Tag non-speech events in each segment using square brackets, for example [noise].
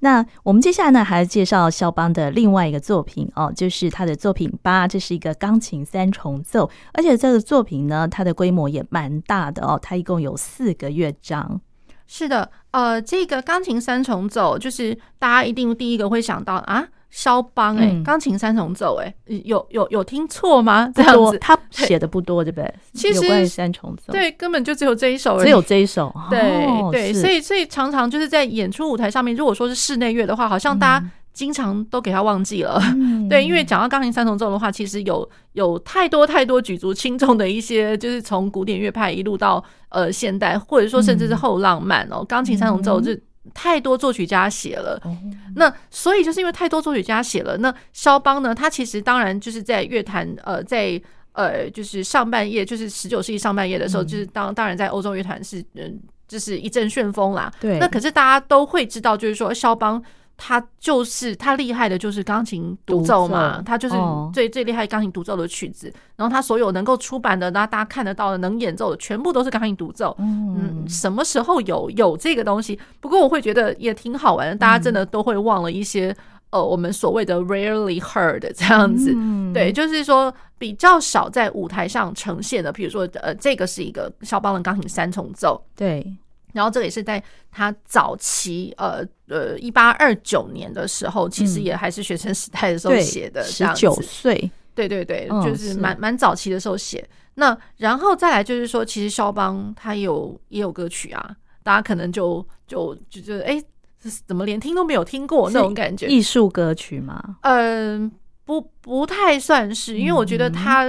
那我们接下来呢，还要介绍肖邦的另外一个作品哦，就是他的作品八，这是一个钢琴三重奏，而且这个作品呢，它的规模也蛮大的哦，它一共有四个乐章。是的，呃，这个钢琴三重奏，就是大家一定第一个会想到啊。肖邦哎，钢琴三重奏哎，有有有听错吗？这样子，他写的不多，对不对？其实有关于三重奏，对，根本就只有这一首而已，只有这一首。对对，所以所以常常就是在演出舞台上面，如果说是室内乐的话，好像大家经常都给他忘记了。[laughs] 对，因为讲到钢琴三重奏的话，其实有有太多太多举足轻重的一些，就是从古典乐派一路到呃现代，或者说甚至是后浪漫哦，钢琴三重奏就。太多作曲家写了，那所以就是因为太多作曲家写了，那肖邦呢？他其实当然就是在乐坛，呃，在呃，就是上半叶，就是十九世纪上半叶的时候，就是当当然在欧洲乐坛是嗯，就是一阵旋风啦。对，那可是大家都会知道，就是说肖邦。他就是他厉害的，就是钢琴独奏嘛，奏他就是最最厉害钢琴独奏的曲子。然后他所有能够出版的，那大家看得到的，能演奏的，全部都是钢琴独奏。嗯，什么时候有有这个东西？不过我会觉得也挺好玩的，大家真的都会忘了一些呃，我们所谓的 rarely heard 这样子。对，就是说比较少在舞台上呈现的，比如说呃，这个是一个肖邦的钢琴三重奏。对。然后这个也是在他早期，呃呃，一八二九年的时候，其实也还是学生时代的时候写的，十九岁，对对对，就是蛮蛮早期的时候写。那然后再来就是说，其实肖邦他有也有歌曲啊，大家可能就就就觉得，哎，怎么连听都没有听过那种感觉？艺术歌曲吗？嗯，不不太算是，因为我觉得他，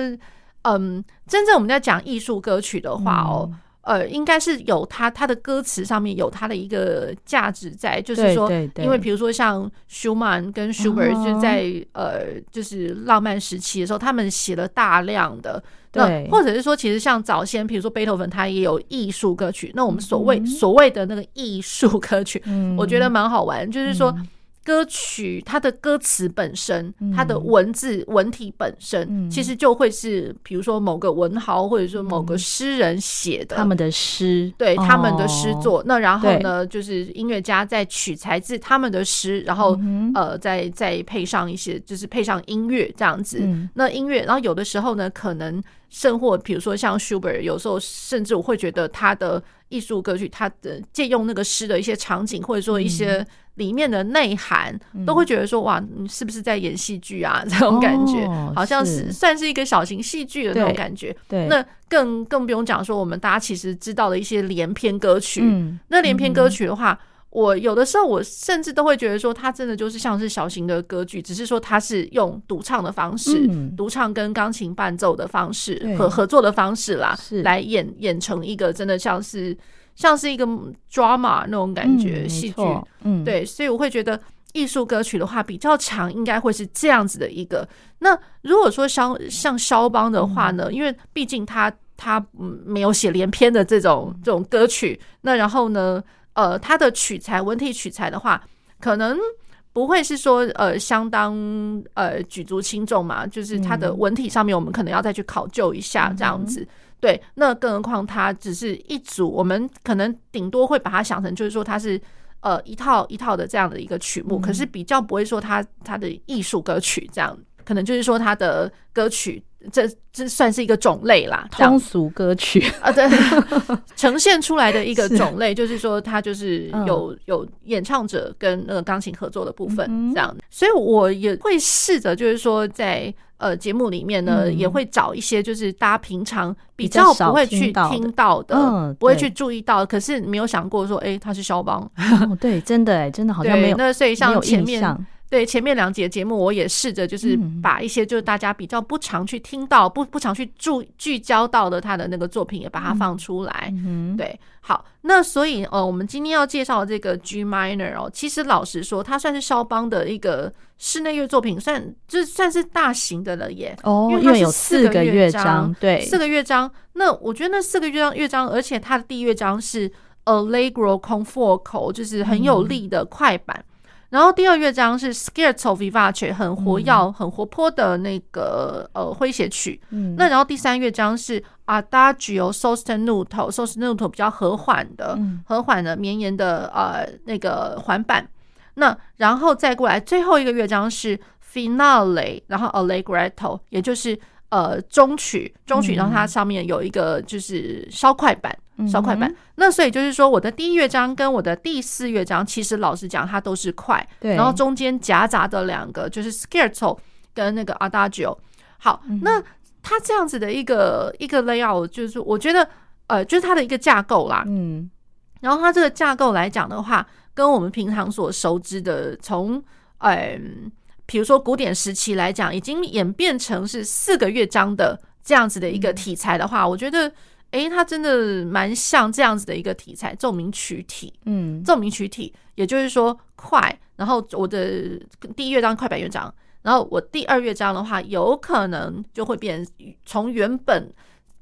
嗯，真正我们在讲艺术歌曲的话哦。呃，应该是有他他的歌词上面有他的一个价值在，就是说，因为比如说像舒曼跟舒伯特就在呃，就是浪漫时期的时候，他们写了大量的，对，或者是说，其实像早先，比如说贝多芬，他也有艺术歌曲。那我们所谓所谓的那个艺术歌曲，我觉得蛮好玩，就是说。歌曲它的歌词本身，它的文字文体本身，其实就会是，比如说某个文豪或者说某个诗人写的。他们的诗，对他们的诗作。那然后呢，就是音乐家在取材自他们的诗，然后呃，再再配上一些，就是配上音乐这样子。那音乐，然后有的时候呢，可能甚或比如说像 Schubert，有时候甚至我会觉得他的艺术歌曲，他的借用那个诗的一些场景，或者说一些。里面的内涵都会觉得说，哇，你是不是在演戏剧啊？[laughs] 这种感觉好像是算是一个小型戏剧的那种感觉。对，那更更不用讲说，我们大家其实知道的一些连篇歌曲。那连篇歌曲的话，我有的时候我甚至都会觉得说，它真的就是像是小型的歌剧，只是说它是用独唱的方式，独唱跟钢琴伴奏的方式和合作的方式啦，来演演成一个真的像是。像是一个 drama 那种感觉，戏剧，嗯，对，所以我会觉得艺术歌曲的话比较长，应该会是这样子的一个。那如果说像像肖邦的话呢，因为毕竟他他没有写连篇的这种这种歌曲，那然后呢，呃，他的取材文体取材的话，可能不会是说呃相当呃举足轻重嘛，就是他的文体上面，我们可能要再去考究一下这样子。对，那更何况它只是一组，我们可能顶多会把它想成，就是说它是呃一套一套的这样的一个曲目，可是比较不会说它它的艺术歌曲这样，可能就是说它的歌曲。这这算是一个种类啦，通俗歌曲啊，对，[laughs] 呈现出来的一个种类，就是说它就是有有演唱者跟那个钢琴合作的部分这样，所以我也会试着就是说在呃节目里面呢，也会找一些就是大家平常比较不会去听到的，不会去注意到，可是没有想过说，哎，他是肖邦，哦对，真的哎，真的好像没有，那所以像前面。对，前面两节节目，我也试着就是把一些就是大家比较不常去听到、不不常去注聚焦到的他的那个作品，也把它放出来。嗯，对，好，那所以呃，我们今天要介绍的这个 G minor 哦，其实老实说，它算是肖邦的一个室内乐作品，算就算是大型的了耶。哦，因为它有四个乐章，对，四个乐章。那我觉得那四个乐章乐章，而且它的第一乐章是 Allegro con fuoco，就是很有力的快板。然后第二乐章是 Scherzo vivace，很活跃、很活泼的那个呃诙谐曲。嗯，那然后第三乐章是 Adagio sostenuto，sostenuto 比较和缓的、和缓的绵延的呃那个环板。那然后再过来最后一个乐章是 Finale，然后 Allegretto，也就是呃中曲，中曲，然后它上面有一个就是稍快板，稍快板。嗯、那所以就是说，我的第一乐章跟我的第四乐章，其实老实讲，它都是快，对。然后中间夹杂的两个就是 Scherzo 跟那个 Adagio。好，嗯、那它这样子的一个一个 layout，就是我觉得呃，就是它的一个架构啦，嗯。然后它这个架构来讲的话，跟我们平常所熟知的，从嗯，比如说古典时期来讲，已经演变成是四个乐章的这样子的一个题材的话，嗯、我觉得，诶，它真的蛮像这样子的一个题材，奏鸣曲体，嗯，奏鸣曲体，也就是说快，然后我的第一乐章快板乐章，然后我第二乐章的话，有可能就会变从原本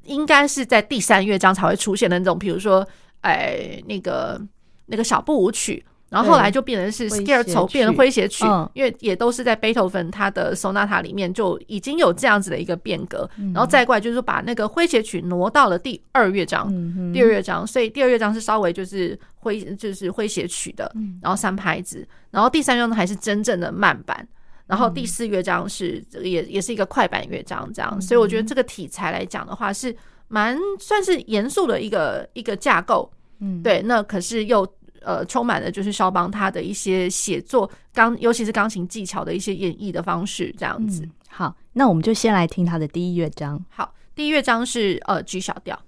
应该是在第三乐章才会出现的那种，比如说。哎，那个那个小步舞曲，然后后来就变成是 Scherzo 变成诙谐曲，嗯、因为也都是在贝多芬他的 Sonata 里面就已经有这样子的一个变革，嗯、然后再过来就是把那个诙谐曲挪到了第二乐章，嗯、第二乐章，所以第二乐章是稍微就是诙就是诙谐曲的，然后三拍子，然后第三乐章还是真正的慢板，然后第四乐章是也也是一个快板乐章，这样，嗯、所以我觉得这个题材来讲的话是。蛮算是严肃的一个一个架构，嗯，对，那可是又呃充满了就是肖邦他的一些写作钢，尤其是钢琴技巧的一些演绎的方式，这样子。嗯，好，那我们就先来听他的第一乐章。好，第一乐章是呃 G 小调。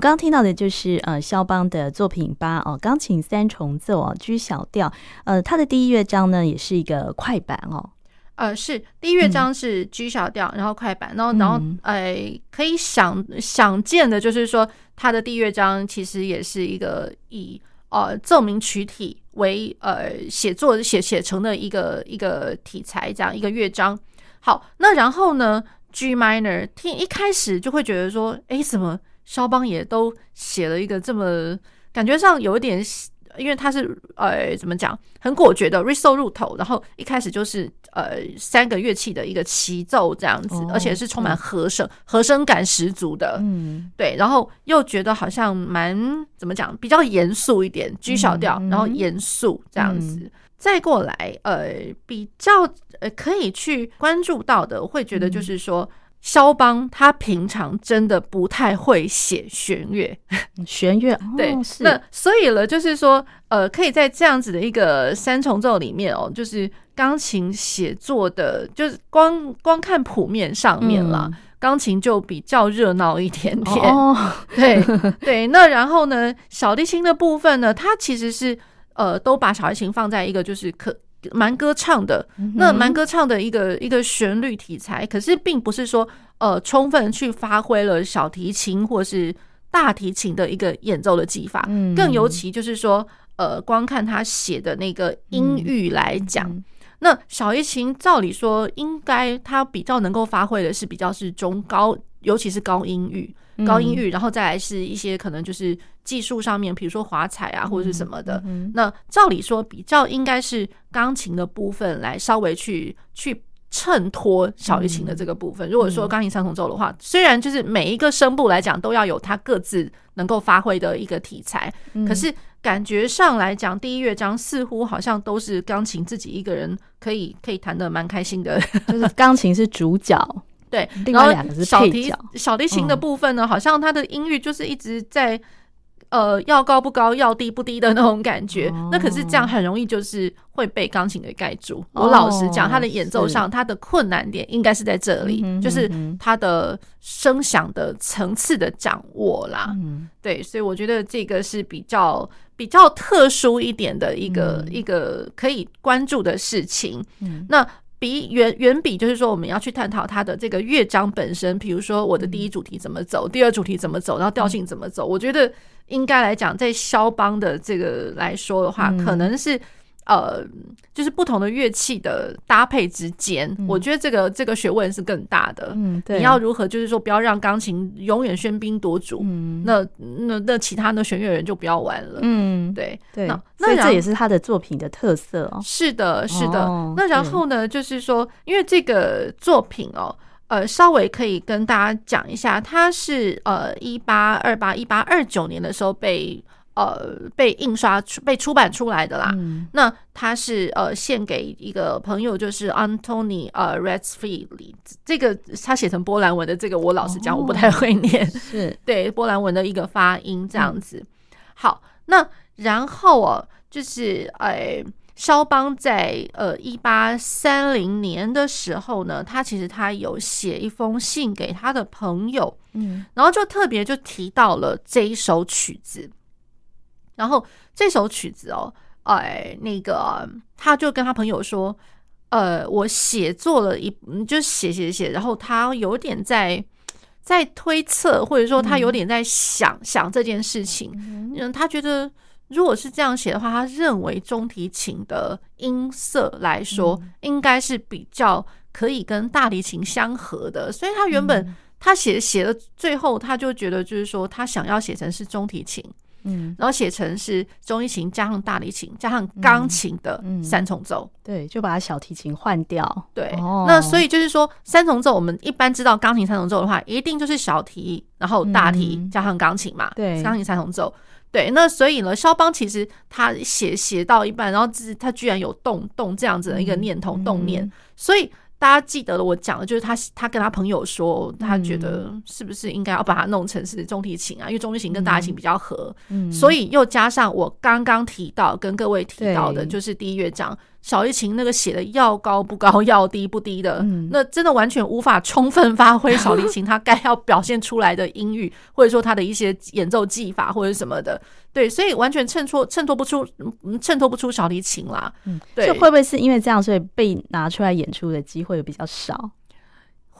刚听到的就是呃肖邦的作品八哦，钢琴三重奏哦，G 小调，呃，它的第一乐章呢也是一个快板哦，呃，是第一乐章是 G 小调，嗯、然后快板，然后然后呃，可以想想见的就是说，它的第一乐章其实也是一个以呃奏鸣曲体为呃写作写写成的一个一个题材，这样一个乐章。好，那然后呢，G minor 听一开始就会觉得说，哎，怎么？肖邦也都写了一个这么感觉上有一点，因为他是呃怎么讲，很果决的 riso 入头，然后一开始就是呃三个乐器的一个齐奏这样子，哦、而且是充满和声、嗯、和声感十足的，嗯，对，然后又觉得好像蛮怎么讲，比较严肃一点，G 小调，嗯、然后严肃这样子，嗯、再过来呃比较呃可以去关注到的，会觉得就是说。嗯肖邦他平常真的不太会写弦乐，[laughs] 弦乐 [laughs] 对，那所以了，就是说，呃，可以在这样子的一个三重奏里面哦，就是钢琴写作的，就是光光看谱面上面啦，钢琴就比较热闹一点点，[laughs] 对对。那然后呢，小提琴的部分呢，它其实是呃，都把小提琴放在一个就是可。蛮歌唱的，那蛮歌唱的一个一个旋律题材，可是并不是说呃充分去发挥了小提琴或是大提琴的一个演奏的技法，更尤其就是说呃光看他写的那个音域来讲，那小提琴照理说应该他比较能够发挥的是比较是中高，尤其是高音域。高音域，然后再来是一些可能就是技术上面，比如说华彩啊或者是什么的。那照理说，比较应该是钢琴的部分来稍微去去衬托小提琴的这个部分。如果说钢琴三重奏的话，虽然就是每一个声部来讲都要有它各自能够发挥的一个题材，可是感觉上来讲，第一乐章似乎好像都是钢琴自己一个人可以可以弹的蛮开心的，[laughs] 就是钢琴是主角。对，然后小提小提琴的部分呢，好像它的音域就是一直在呃要高不高，要低不低的那种感觉。那可是这样很容易就是会被钢琴给盖住。我老实讲，它的演奏上，它的困难点应该是在这里，就是它的声响的层次的掌握啦。对，所以我觉得这个是比较比较特殊一点的一个一个可以关注的事情。那。比远远比就是说，我们要去探讨它的这个乐章本身，比如说我的第一主题怎么走，第二主题怎么走，然后调性怎么走。我觉得应该来讲，在肖邦的这个来说的话，可能是呃，就是不同的乐器的搭配之间，嗯、我觉得这个这个学问是更大的。嗯，对，你要如何就是说不要让钢琴永远喧宾夺主？嗯，那那那其他的弦乐人就不要玩了。嗯，对对，那那这也是他的作品的特色哦。是的，是的。哦、那然后呢，就是说，因为这个作品哦，呃，稍微可以跟大家讲一下，它是呃一八二八一八二九年的时候被。呃，被印刷出、被出版出来的啦。嗯、那他是呃献给一个朋友，就是 Antony 呃 Radziwill。这个他写成波兰文的，这个我老实讲，我不太会念。[laughs] 哦、是对波兰文的一个发音这样子。嗯、好，那然后哦，就是呃，肖邦在呃一八三零年的时候呢，他其实他有写一封信给他的朋友，嗯，然后就特别就提到了这一首曲子。然后这首曲子哦，哎，那个他就跟他朋友说，呃，我写作了一，就写写写，然后他有点在在推测，或者说他有点在想、嗯、想这件事情。嗯，他觉得如果是这样写的话，他认为中提琴的音色来说，嗯、应该是比较可以跟大提琴相合的。所以他原本他写写的最后，他就觉得就是说，他想要写成是中提琴。嗯，然后写成是中提琴加上大提琴加上钢琴的三重奏，嗯嗯，对，就把小提琴换掉。对，哦，那所以就是说三重奏，我们一般知道钢琴三重奏的话，一定就是小提，然后大提加上钢琴嘛。嗯，对，钢琴三重奏。对，那所以呢，肖邦其实他写写到一半，然后他居然有动动这样子的一个念头，嗯，动念，所以。大家记得了，我讲的就是他，他跟他朋友说，他觉得是不是应该要把它弄成是中提琴啊？因为中提琴跟大提琴比较合，嗯，所以又加上我刚刚提到跟各位提到的，就是第一乐章。小提琴那个写的要高不高，要低不低的，嗯、那真的完全无法充分发挥小提琴它该要表现出来的音域，或者说它的一些演奏技法或者什么的，对，所以完全衬托衬托不出，衬托不出小提琴啦。嗯，对，就会不会是因为这样，所以被拿出来演出的机会比较少？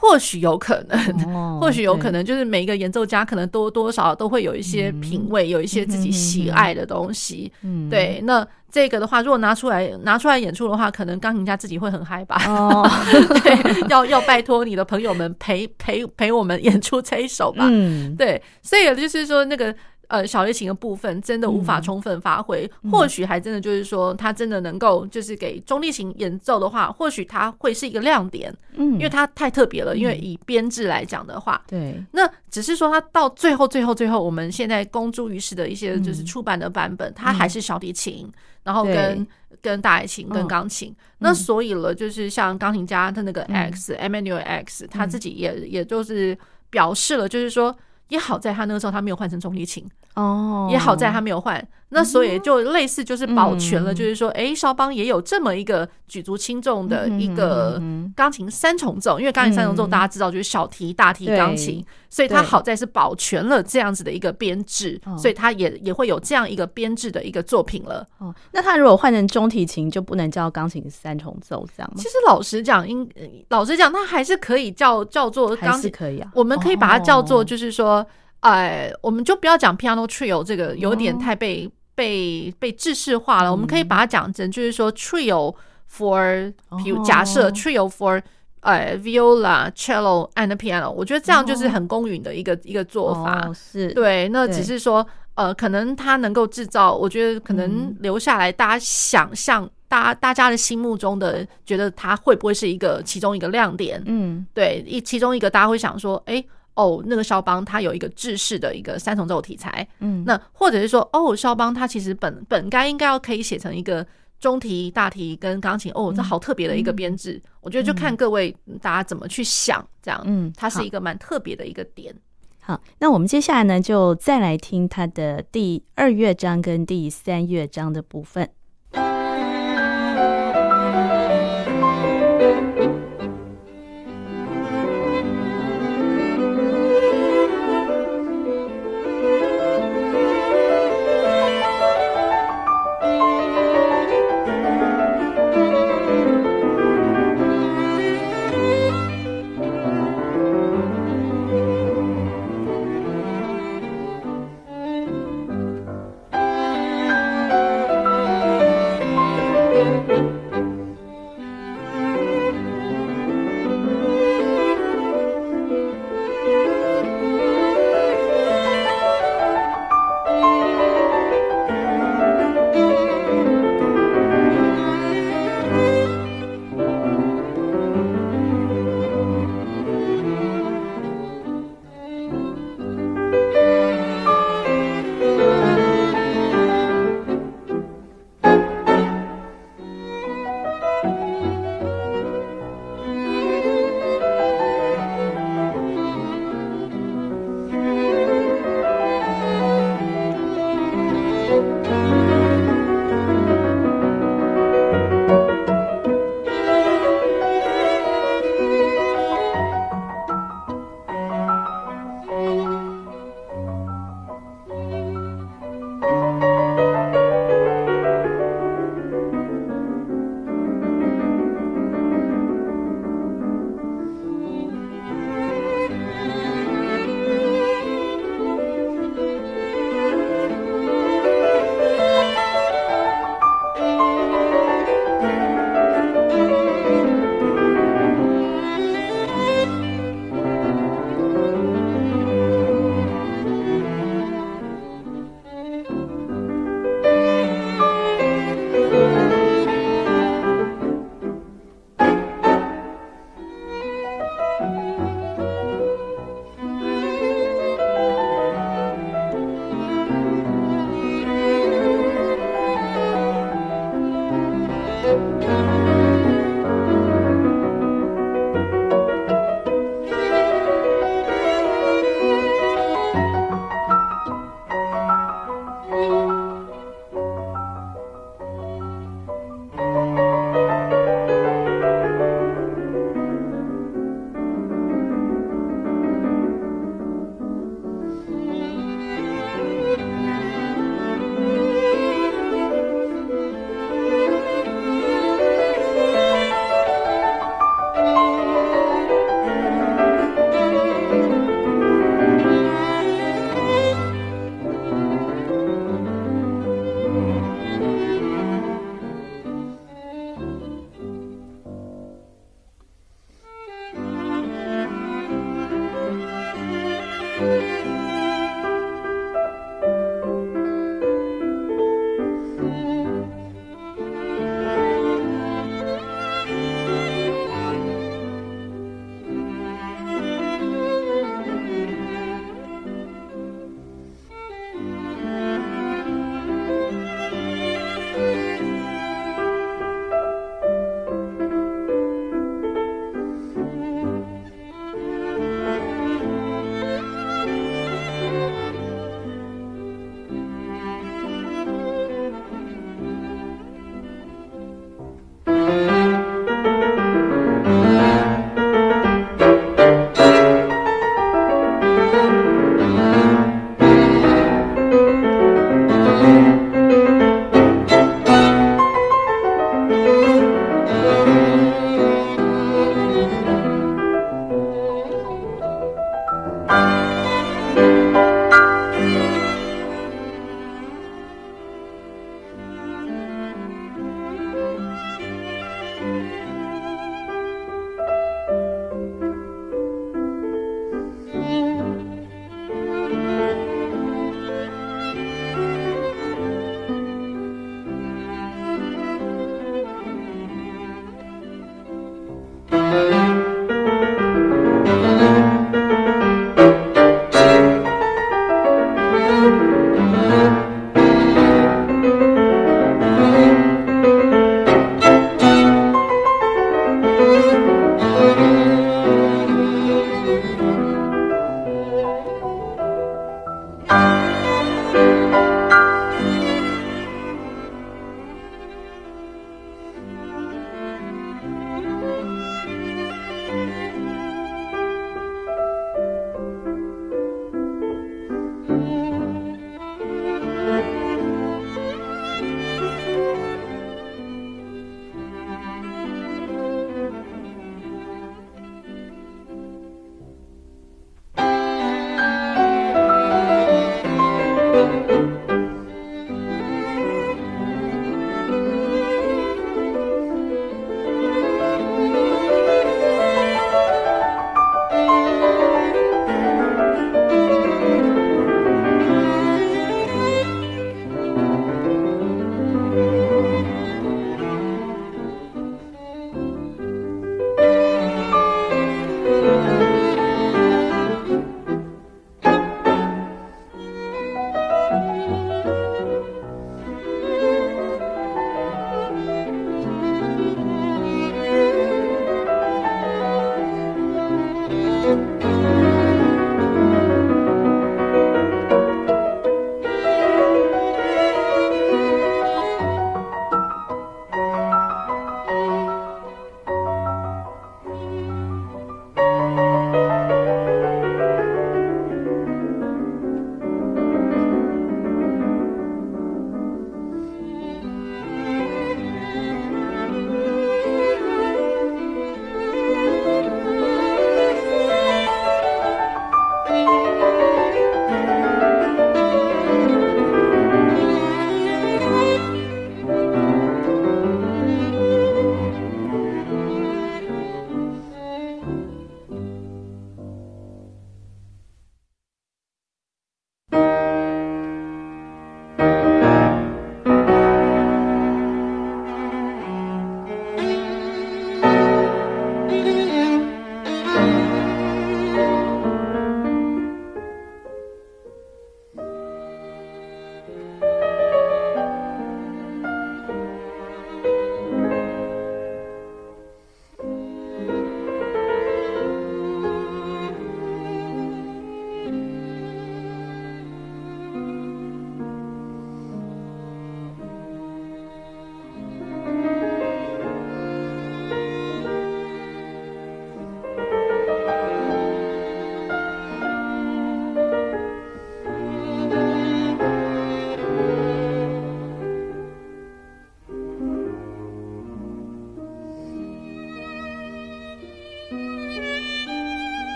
或许有可能，[laughs] 哦、或许有可能，就是每一个演奏家可能多多少少都会有一些品味，嗯、有一些自己喜爱的东西。嗯，对。那这个的话，如果拿出来拿出来演出的话，可能钢琴家自己会很嗨吧？哦，[laughs] 对，要要拜托你的朋友们陪陪陪我们演出这一首吧。嗯，对。所以就是说那个。呃，小提琴的部分真的无法充分发挥，嗯、或许还真的就是说，他真的能够就是给中提琴演奏的话，或许他会是一个亮点，嗯，因为他太特别了。因为以编制来讲的话，对、嗯，那只是说他到最后、最后、最后，我们现在公诸于世的一些就是出版的版本，他、嗯、还是小提琴，然后跟跟大提琴、跟钢琴。哦、那所以了，就是像钢琴家他那个 X、嗯、Emanuel X，他自己也也就是表示了，就是说。也好在他那个时候他没有换成中提琴哦，也好在他没有换，那所以就类似就是保全了，就是说，哎，肖邦也有这么一个举足轻重的一个钢琴三重奏，因为钢琴三重奏大家知道就是小提、大提、钢琴，所以他好在是保全了这样子的一个编制，所以他也也会有这样一个编制的一个作品了。哦，那他如果换成中提琴就不能叫钢琴三重奏这样吗？其实老实讲，应老实讲，他还是可以叫叫做钢琴可以啊，我们可以把它叫做就是说。哎，我们就不要讲 piano trio 这个有点太被、oh. 被被制式化了。嗯、我们可以把它讲成就是说 trio for，比如假设 trio for，呃、uh, viola cello and piano。我觉得这样就是很公允的一个、oh. 一个做法。Oh, 是，对，那只是说呃，可能它能够制造，我觉得可能留下来，大家想象，大家大家的心目中的，觉得它会不会是一个其中一个亮点？嗯，对，一其中一个大家会想说，哎。哦，那个肖邦他有一个制式的一个三重奏题材，嗯，那或者是说，哦，肖邦他其实本本该应该要可以写成一个中提、大提跟钢琴，哦，这好特别的一个编制，嗯、我觉得就看各位大家怎么去想，这样，嗯，它是一个蛮特别的一个点。好，那我们接下来呢，就再来听他的第二乐章跟第三乐章的部分。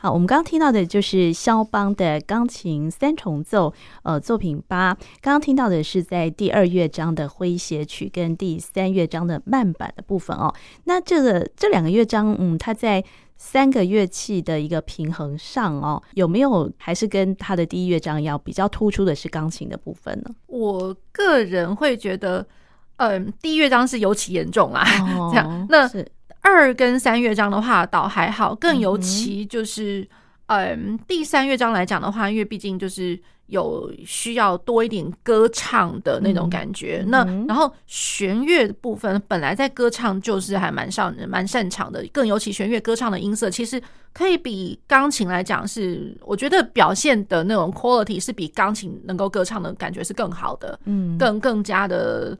好，我们刚刚听到的就是肖邦的钢琴三重奏，呃，作品八。刚刚听到的是在第二乐章的诙谐曲跟第三乐章的慢板的部分哦。那这个这两个乐章，嗯，它在三个乐器的一个平衡上哦，有没有还是跟它的第一乐章一样，比较突出的是钢琴的部分呢？我个人会觉得，嗯、呃，第一乐章是尤其严重啦。哦、这样那是。二跟三乐章的话倒还好，更尤其就是，嗯，嗯，第三乐章来讲的话，因为毕竟就是有需要多一点歌唱的那种感觉。嗯、那然后弦乐部分本来在歌唱就是还蛮上蛮擅长的，更尤其弦乐歌唱的音色，其实可以比钢琴来讲是，我觉得表现的那种 quality 是比钢琴能够歌唱的感觉是更好的，嗯，更更加的，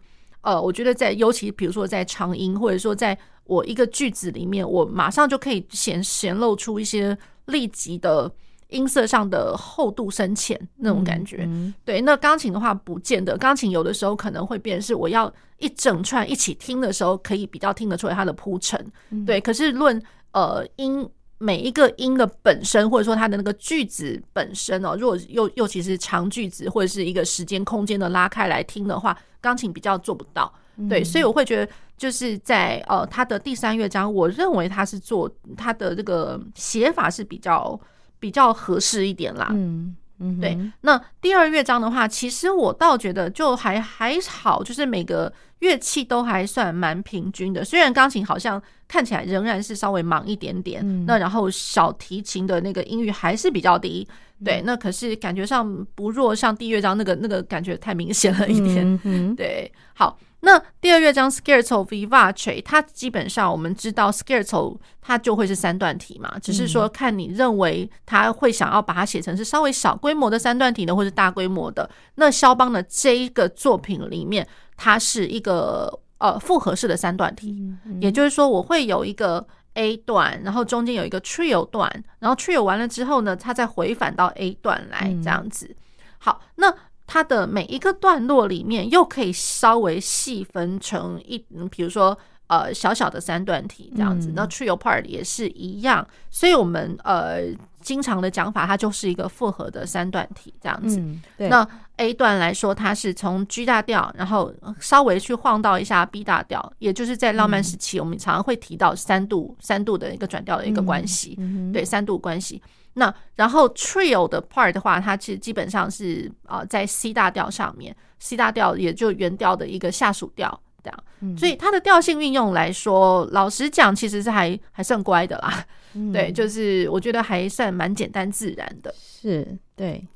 呃，我觉得在尤其比如说在长音或者说在。我一个句子里面，我马上就可以显显露出一些立即的音色上的厚度深浅那种感觉。嗯嗯、对，那钢琴的话不见得，钢琴有的时候可能会变是我要一整串一起听的时候，可以比较听得出来它的铺陈。嗯、对，可是论呃音每一个音的本身，或者说它的那个句子本身哦，如果又尤其是长句子或者是一个时间空间的拉开来听的话，钢琴比较做不到。对，所以我会觉得就是在呃，他的第三乐章，我认为他是做他的这个写法是比较比较合适一点啦。嗯嗯，对。那第二乐章的话，其实我倒觉得就还还好，就是每个乐器都还算蛮平均的。虽然钢琴好像看起来仍然是稍微忙一点点，那然后小提琴的那个音域还是比较低。对，那可是感觉上不弱，像第一乐章那个那个感觉太明显了一点。[laughs] 对，好。那第二乐章 Scherzo Vivace，它基本上我们知道 Scherzo 它就会是三段体嘛，只是说看你认为他会想要把它写成是稍微小规模的三段体呢，或是大规模的。那肖邦的这一个作品里面，它是一个呃复合式的三段体，也就是说我会有一个 A 段，然后中间有一个 Trio 段，然后 Trio 完了之后呢，它再回返到 A 段来这样子。好，那。它的每一个段落里面，又可以稍微细分成一，比如说呃小小的三段体这样子。那 trio part 也是一样，所以我们呃经常的讲法，它就是一个复合的三段体这样子。那 A 段来说，它是从 G 大调，然后稍微去晃到一下 B 大调，也就是在浪漫时期，我们常常会提到三度三度的一个转调的一个关系，对，三度关系。那然后 trio 的 part 的话，它其实基本上是啊、呃、在 C 大调上面，C 大调也就原调的一个下属调这样，嗯、所以它的调性运用来说，老实讲其实是还还算乖的啦，嗯、对，就是我觉得还算蛮简单自然的，是对。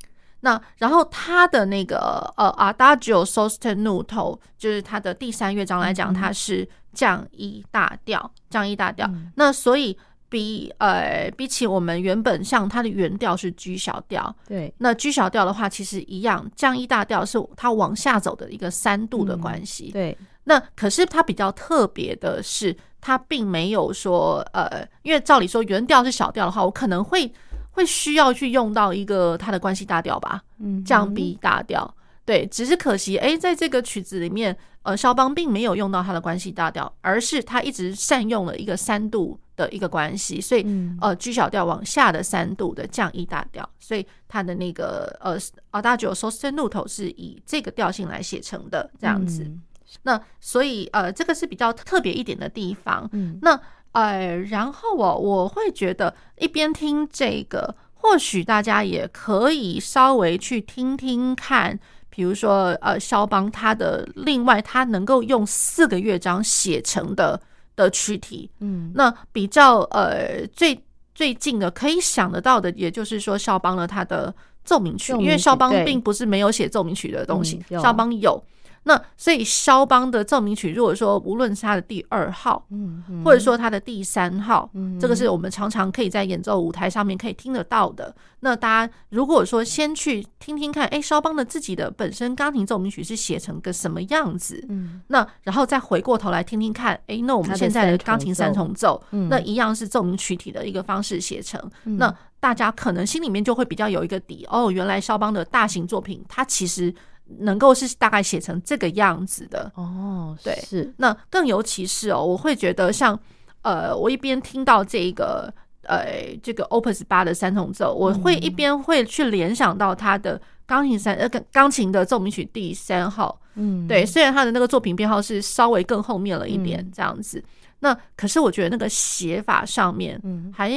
那然后它的那个呃，Adagio sostenuto 就是它的第三乐章来讲，它是降一大调，降一大调。嗯、那所以比呃比起我们原本像它的原调是 G 小调，对，那 G 小调的话其实一样，降一大调是它往下走的一个三度的关系。嗯、对，那可是它比较特别的是，它并没有说呃，因为照理说原调是小调的话，我可能会。会需要去用到一个它的关系大调吧，嗯，降 B 大调，对，只是可惜，哎，在这个曲子里面，呃，肖邦并没有用到它的关系大调，而是他一直善用了一个三度的一个关系，所以，呃，G 小调往下的三度的降 E 大调，所以他的那个呃，Adagio sostenuto 是以这个调性来写成的这样子，嗯、那所以呃，这个是比较特别一点的地方，嗯，那。呃，然后我我会觉得一边听这个，或许大家也可以稍微去听听看，比如说呃，肖邦他的另外他能够用四个乐章写成的的曲体，嗯，那比较呃最最近的可以想得到的，也就是说肖邦了他的奏鸣曲，因为肖邦并不是没有写奏鸣曲的东西，肖邦有。那所以肖邦的奏鸣曲，如果说无论是他的第二号，嗯，或者说他的第三号，嗯，这个是我们常常可以在演奏舞台上面可以听得到的。那大家如果说先去听听看，哎，肖邦的自己的本身钢琴奏鸣曲是写成个什么样子？嗯，那然后再回过头来听听看，哎，那我们现在的钢琴三重奏，那一样是奏鸣曲体的一个方式写成，那大家可能心里面就会比较有一个底，哦，原来肖邦的大型作品，它其实。能够是大概写成这个样子的。哦，对，是。那更尤其是哦，我会觉得像呃，我一边听到这个呃这个 Opus 八的三重奏，我会一边会去联想到他的钢琴三呃钢琴的奏鸣曲第三号，嗯，对，虽然他的那个作品编号是稍微更后面了一点这样子。那可是我觉得那个写法上面，嗯，还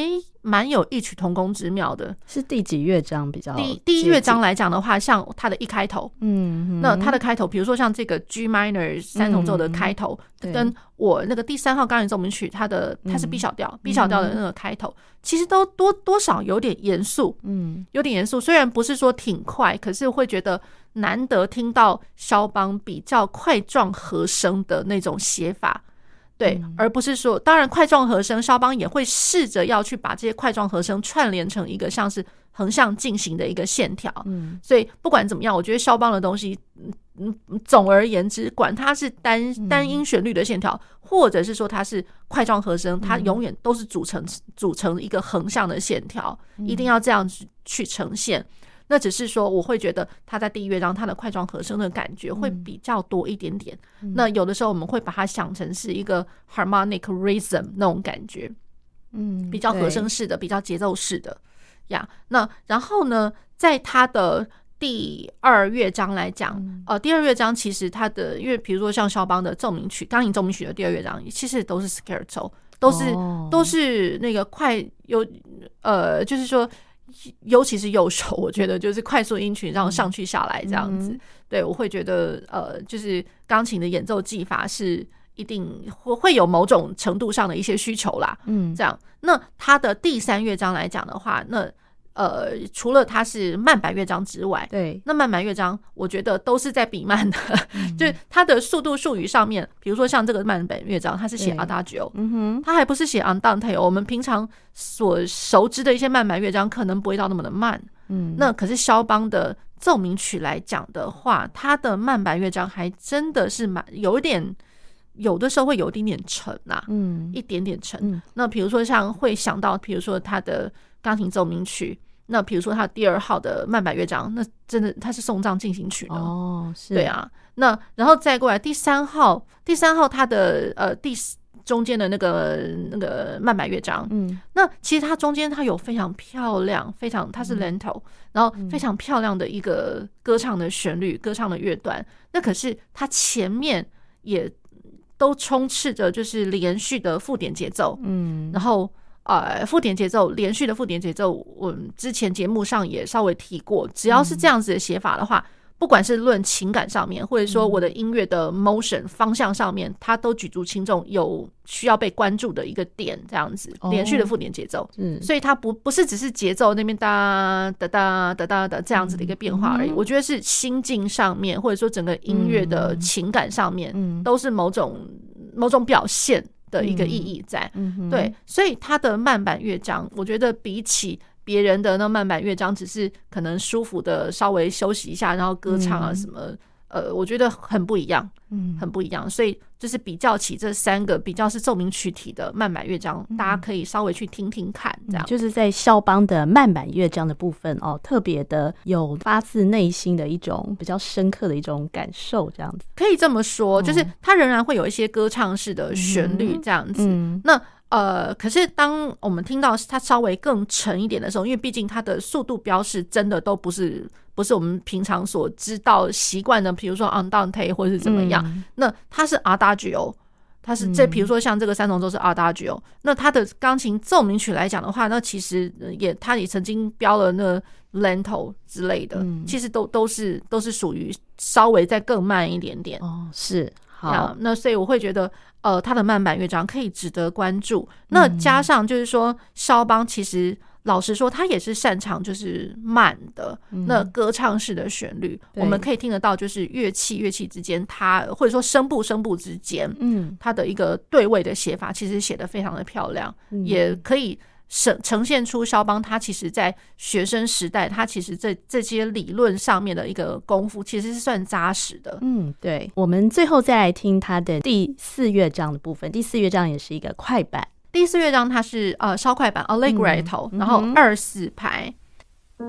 蛮有异曲同工之妙的。是第几乐章比较？第第一乐章来讲的话，像它的一开头，嗯，那它的开头，比如说像这个 G minor 三重奏的开头，跟我那个第三号钢琴奏鸣曲，它的它是 B 小调，B 小调的那个开头，其实都多多少有点严肃，嗯，有点严肃。虽然不是说挺快，可是会觉得难得听到肖邦比较块状和声的那种写法。对，而不是说，当然块状和声，肖邦也会试着要去把这些块状和声串联成一个像是横向进行的一个线条。嗯，所以不管怎么样，我觉得肖邦的东西，嗯嗯，总而言之，管它是单单音旋律的线条，或者是说它是块状和声，它永远都是组成组成一个横向的线条，一定要这样子去呈现。那只是说，我会觉得他在第一乐章，他的快装和声的感觉会比较多一点点。嗯、那有的时候我们会把它想成是一个 harmonic rhythm 那种感觉，嗯，比较和声式的，比较节奏式的呀。那然后呢，在他的第二乐章来讲，嗯、呃，第二乐章其实它的，因为比如说像肖邦的奏鸣曲，钢琴奏鸣曲的第二乐章，其实都是 scherzo，都是、哦、都是那个快有呃，就是说。尤其是右手，我觉得就是快速音群，然后上去下来这样子。嗯、对，我会觉得呃，就是钢琴的演奏技法是一定会会有某种程度上的一些需求啦。嗯，这样。那它的第三乐章来讲的话，那。呃，除了它是慢板乐章之外，对，那慢板乐章我觉得都是在比慢的，嗯、[laughs] 就是它的速度术语上面，比如说像这个慢板乐章，它是写 Adagio，嗯哼，它还不是写 Andante。我们平常所熟知的一些慢板乐章，可能不会到那么的慢，嗯，那可是肖邦的奏鸣曲来讲的话，它的慢板乐章还真的是蛮有一点，有的时候会有一点点沉呐、啊，嗯，一点点沉。嗯、那比如说像会想到，比如说他的钢琴奏鸣曲。那比如说他第二号的慢板乐章，那真的他是送葬进行曲哦，是，对啊。那然后再过来第三号，第三号他的呃第中间的那个那个慢板乐章，嗯，那其实它中间它有非常漂亮，非常它是 lento，嗯，然后非常漂亮的一个歌唱的旋律，歌唱的乐段。那可是它前面也都充斥着就是连续的附点节奏，嗯，然后。呃，附点节奏，连续的附点节奏，我们之前节目上也稍微提过。只要是这样子的写法的话，不管是论情感上面，或者说我的音乐的 motion 方向上面，它都举足轻重，有需要被关注的一个点，这样子连续的附点节奏，嗯，所以它不不是只是节奏那边哒哒哒哒哒的这样子的一个变化而已。我觉得是心境上面，或者说整个音乐的情感上面，嗯。都是某种某种表现的一个意义在。对，所以它的慢板乐章，我觉得比起。别人的那慢板乐章只是可能舒服的稍微休息一下，然后歌唱啊什么，嗯、呃，我觉得很不一样，嗯，很不一样。所以就是比较起这三个比较是奏鸣曲体的慢板乐章，嗯、大家可以稍微去听听看，这样、嗯、就是在肖邦的慢板乐章的部分哦，特别的有发自内心的一种比较深刻的一种感受，这样子可以这么说，就是它仍然会有一些歌唱式的旋律这样子，嗯、那。呃，可是当我们听到它稍微更沉一点的时候，因为毕竟它的速度标示真的都不是不是我们平常所知道习惯的，比如说 andante 或是怎么样，嗯、那它是 adagio，它是这比如说像这个三重奏是 adagio，那它的钢琴奏鸣曲来讲的话，那其实也它也曾经标了那 lento 之类的，嗯、其实都都是都是属于稍微再更慢一点点哦，是好，那所以我会觉得。呃，他的慢板乐章可以值得关注。那加上就是说，肖邦其实老实说，他也是擅长就是慢的那歌唱式的旋律。我们可以听得到，就是乐器乐器之间，它或者说声部声部之间，嗯，它的一个对位的写法，其实写的非常的漂亮，也可以。呈呈现出肖邦他其实在学生时代，他其实这这些理论上面的一个功夫，其实是算扎实的。嗯，对。我们最后再来听他的第四乐章的部分。第四乐章也是一个快板。第四乐章它是呃稍快版 Allegretto，然后二四拍。好，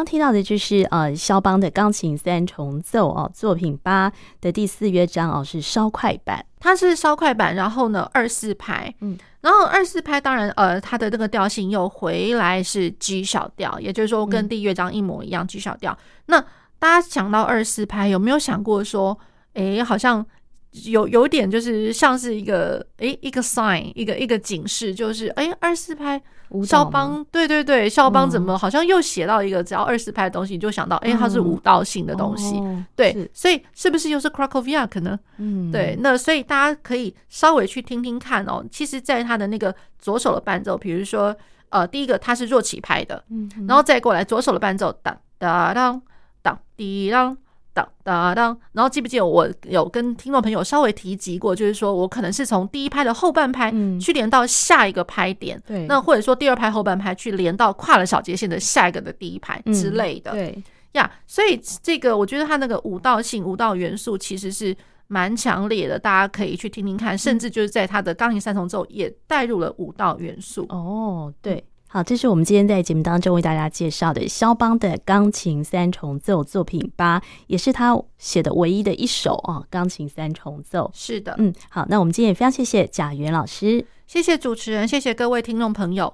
刚刚听到的就是呃，肖邦的钢琴三重奏哦，作品八的第四乐章哦，是稍快板，它是稍快板，然后呢二四拍，嗯，然后二四拍当然呃，它的这个调性又回来是 G 小调，也就是说跟第一乐章一模一样 G 小调。那大家想到二四拍，有没有想过说，哎，好像？有有点就是像是一个诶、欸、一个 sign 一个一个警示，就是诶二四拍肖邦对对对肖邦怎么好像又写到一个只要二四拍的东西，你就想到诶、欸、它是舞蹈性的东西，嗯、对，所以是不是又是 Krakowiak 呢？嗯，对，那所以大家可以稍微去听听看哦。其实，在他的那个左手的伴奏，比如说呃第一个它是弱起拍的，嗯，然后再过来左手的伴奏当当当当滴当。当当当，然后记不记得我有跟听众朋友稍微提及过，就是说我可能是从第一拍的后半拍去连到下一个拍点，对，那或者说第二拍后半拍去连到跨了小节线的下一个的第一拍之类的，对。呀，所以这个我觉得它那个舞蹈性、舞蹈元素其实是蛮强烈的，大家可以去听听看，甚至就是在它的钢琴三重奏也带入了舞蹈元素。哦，对。好，这是我们今天在节目当中为大家介绍的肖邦的钢琴三重奏作品八，也是他写的唯一的一首啊，钢琴三重奏。是的，嗯，好，那我们今天也非常谢谢贾元老师，谢谢主持人，谢谢各位听众朋友。